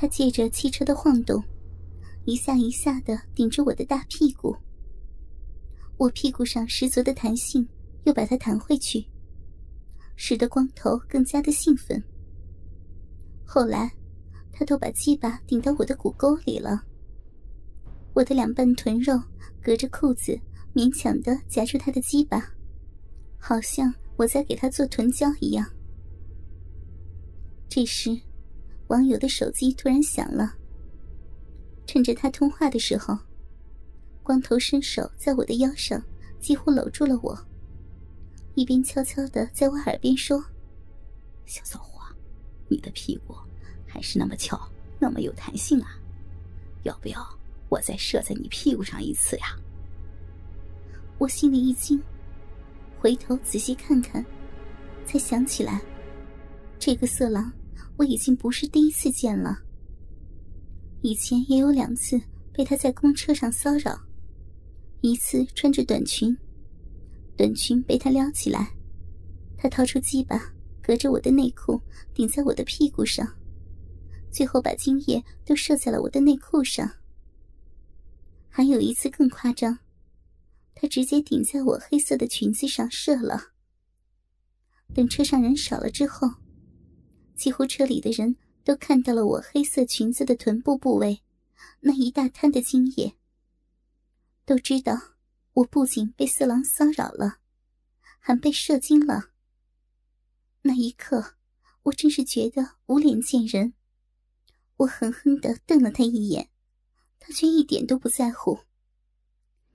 他借着汽车的晃动，一下一下的顶着我的大屁股。我屁股上十足的弹性又把他弹回去，使得光头更加的兴奋。后来，他都把鸡巴顶到我的骨沟里了。我的两半臀肉隔着裤子勉强的夹住他的鸡巴，好像我在给他做臀交一样。这时，网友的手机突然响了。趁着他通话的时候，光头伸手在我的腰上几乎搂住了我，一边悄悄的在我耳边说：“小骚货，你的屁股还是那么翘，那么有弹性啊，要不要？”我再射在你屁股上一次呀！我心里一惊，回头仔细看看，才想起来，这个色狼我已经不是第一次见了。以前也有两次被他在公车上骚扰，一次穿着短裙，短裙被他撩起来，他掏出鸡巴，隔着我的内裤顶在我的屁股上，最后把精液都射在了我的内裤上。还有一次更夸张，他直接顶在我黑色的裙子上射了。等车上人少了之后，几乎车里的人都看到了我黑色裙子的臀部部位那一大滩的精液，都知道我不仅被色狼骚扰了，还被射精了。那一刻，我真是觉得无脸见人，我狠狠的瞪了他一眼。他却一点都不在乎。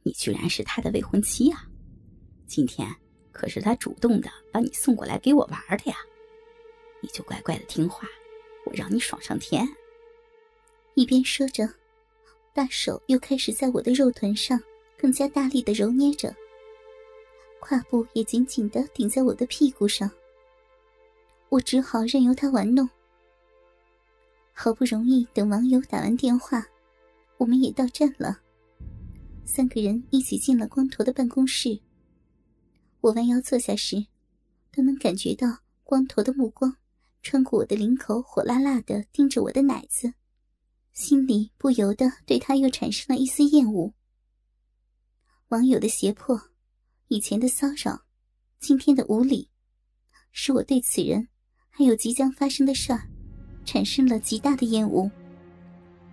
你居然是他的未婚妻啊！今天可是他主动的把你送过来给我玩的呀！你就乖乖的听话，我让你爽上天。一边说着，大手又开始在我的肉臀上更加大力的揉捏着，胯部也紧紧的顶在我的屁股上。我只好任由他玩弄。好不容易等网友打完电话。我们也到站了，三个人一起进了光头的办公室。我弯腰坐下时，都能感觉到光头的目光穿过我的领口，火辣辣的盯着我的奶子，心里不由得对他又产生了一丝厌恶。网友的胁迫，以前的骚扰，今天的无礼，使我对此人还有即将发生的事儿，产生了极大的厌恶。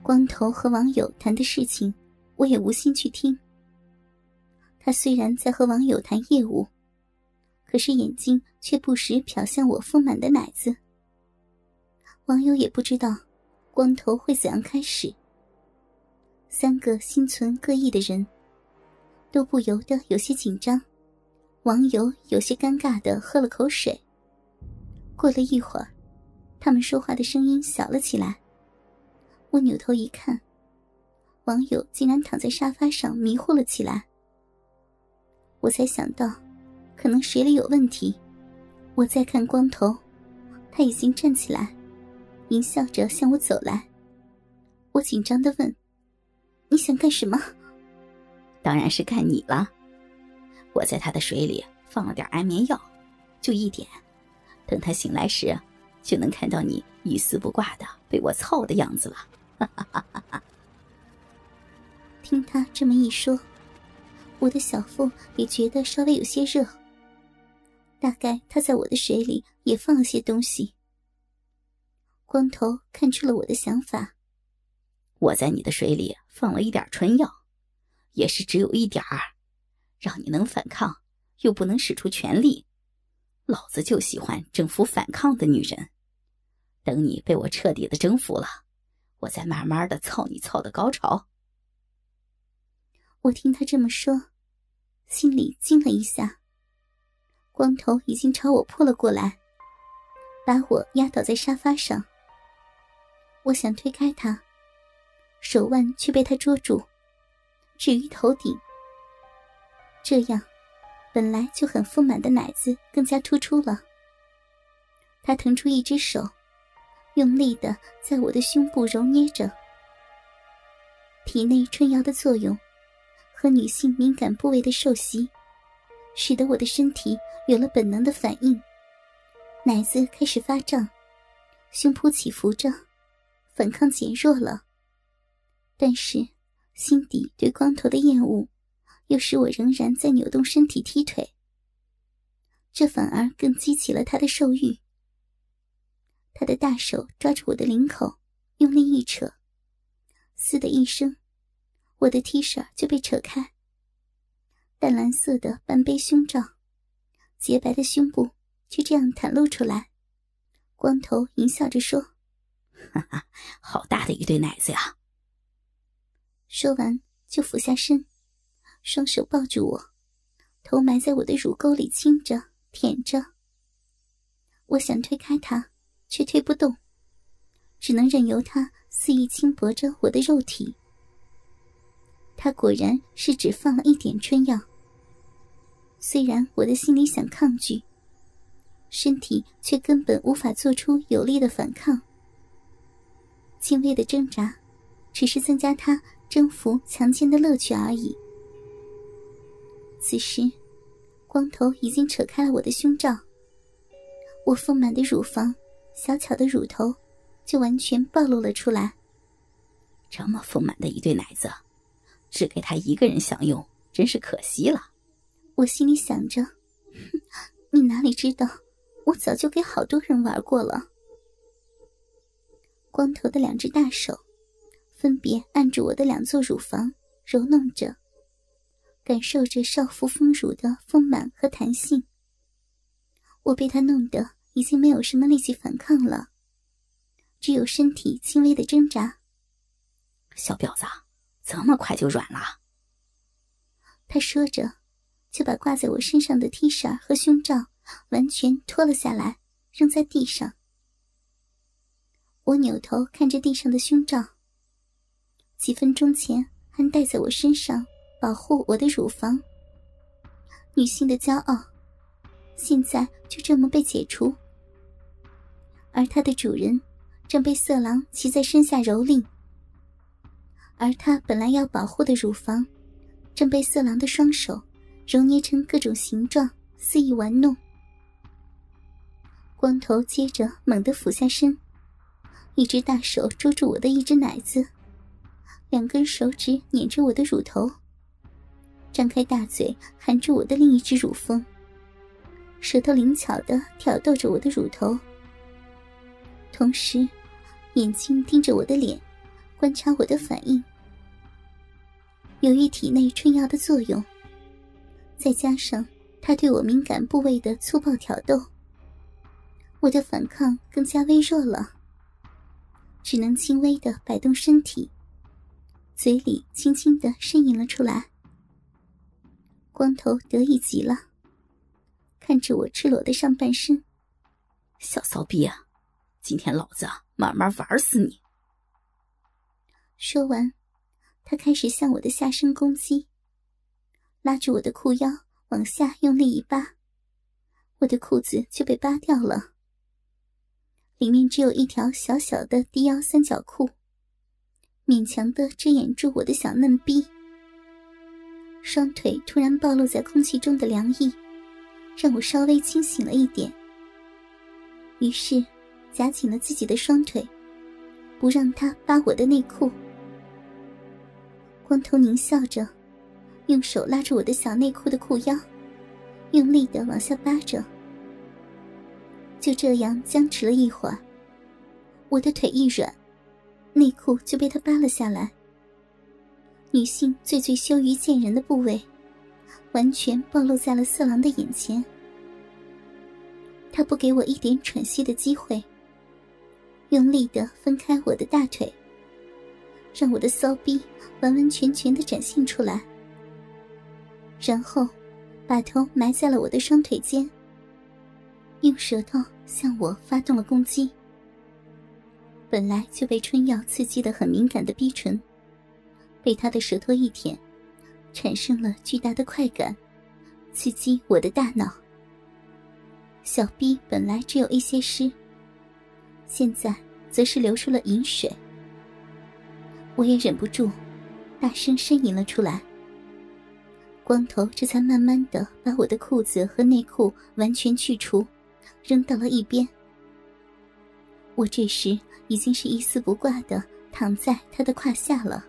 光头和网友谈的事情，我也无心去听。他虽然在和网友谈业务，可是眼睛却不时瞟向我丰满的奶子。网友也不知道，光头会怎样开始。三个心存各异的人，都不由得有些紧张。网友有些尴尬的喝了口水。过了一会儿，他们说话的声音小了起来。我扭头一看，网友竟然躺在沙发上迷糊了起来。我才想到，可能水里有问题。我再看光头，他已经站起来，淫笑着向我走来。我紧张的问：“你想干什么？”“当然是干你了。我在他的水里放了点安眠药，就一点。等他醒来时，就能看到你一丝不挂的被我操的样子了。” 听他这么一说，我的小腹也觉得稍微有些热。大概他在我的水里也放了些东西。光头看出了我的想法，我在你的水里放了一点春药，也是只有一点儿，让你能反抗，又不能使出全力。老子就喜欢征服反抗的女人。等你被我彻底的征服了。我再慢慢的操你操的高潮。我听他这么说，心里惊了一下。光头已经朝我扑了过来，把我压倒在沙发上。我想推开他，手腕却被他捉住，置于头顶。这样，本来就很丰满的奶子更加突出了。他腾出一只手。用力的在我的胸部揉捏着，体内春药的作用和女性敏感部位的受袭，使得我的身体有了本能的反应，奶子开始发胀，胸脯起伏着，反抗减弱了，但是心底对光头的厌恶，又使我仍然在扭动身体踢腿。这反而更激起了他的兽欲。他的大手抓住我的领口，用力一扯，嘶的一声，我的 T 恤就被扯开。淡蓝色的半杯胸罩，洁白的胸部就这样袒露出来。光头淫笑着说：“哈哈，好大的一对奶子呀！”说完就俯下身，双手抱住我，头埋在我的乳沟里亲着、舔着。我想推开他，却推不动，只能任由他肆意轻薄着我的肉体。他果然是只放了一点春药。虽然我的心里想抗拒，身体却根本无法做出有力的反抗。轻微的挣扎，只是增加他征服强奸的乐趣而已。此时，光头已经扯开了我的胸罩，我丰满的乳房、小巧的乳头就完全暴露了出来。这么丰满的一对奶子，只给他一个人享用，真是可惜了。我心里想着，哼你哪里知道，我早就给好多人玩过了。光头的两只大手，分别按住我的两座乳房，揉弄着，感受着少妇丰乳的丰满和弹性。我被他弄得已经没有什么力气反抗了，只有身体轻微的挣扎。小婊子，这么快就软了？他说着。就把挂在我身上的 T 恤和胸罩完全脱了下来，扔在地上。我扭头看着地上的胸罩，几分钟前还戴在我身上保护我的乳房，女性的骄傲，现在就这么被解除。而它的主人正被色狼骑在身下蹂躏，而他本来要保护的乳房，正被色狼的双手。揉捏成各种形状，肆意玩弄。光头接着猛地俯下身，一只大手捉住我的一只奶子，两根手指捻着我的乳头，张开大嘴含住我的另一只乳峰，舌头灵巧的挑逗着我的乳头，同时眼睛盯着我的脸，观察我的反应。由于体内春药的作用。再加上他对我敏感部位的粗暴挑逗，我的反抗更加微弱了，只能轻微的摆动身体，嘴里轻轻的呻吟了出来。光头得意极了，看着我赤裸的上半身，小骚逼啊，今天老子慢慢玩死你！说完，他开始向我的下身攻击。拉住我的裤腰，往下用力一扒，我的裤子就被扒掉了。里面只有一条小小的低腰三角裤，勉强的遮掩住我的小嫩逼。双腿突然暴露在空气中的凉意，让我稍微清醒了一点。于是，夹紧了自己的双腿，不让他扒我的内裤。光头狞笑着。用手拉住我的小内裤的裤腰，用力的往下扒着。就这样僵持了一会儿，我的腿一软，内裤就被他扒了下来。女性最最羞于见人的部位，完全暴露在了色狼的眼前。他不给我一点喘息的机会，用力的分开我的大腿，让我的骚逼完完全全的展现出来。然后，把头埋在了我的双腿间，用舌头向我发动了攻击。本来就被春药刺激的很敏感的逼唇，被他的舌头一舔，产生了巨大的快感，刺激我的大脑。小逼本来只有一些湿，现在则是流出了饮水。我也忍不住，大声呻吟了出来。光头这才慢慢的把我的裤子和内裤完全去除，扔到了一边。我这时已经是一丝不挂的躺在他的胯下了。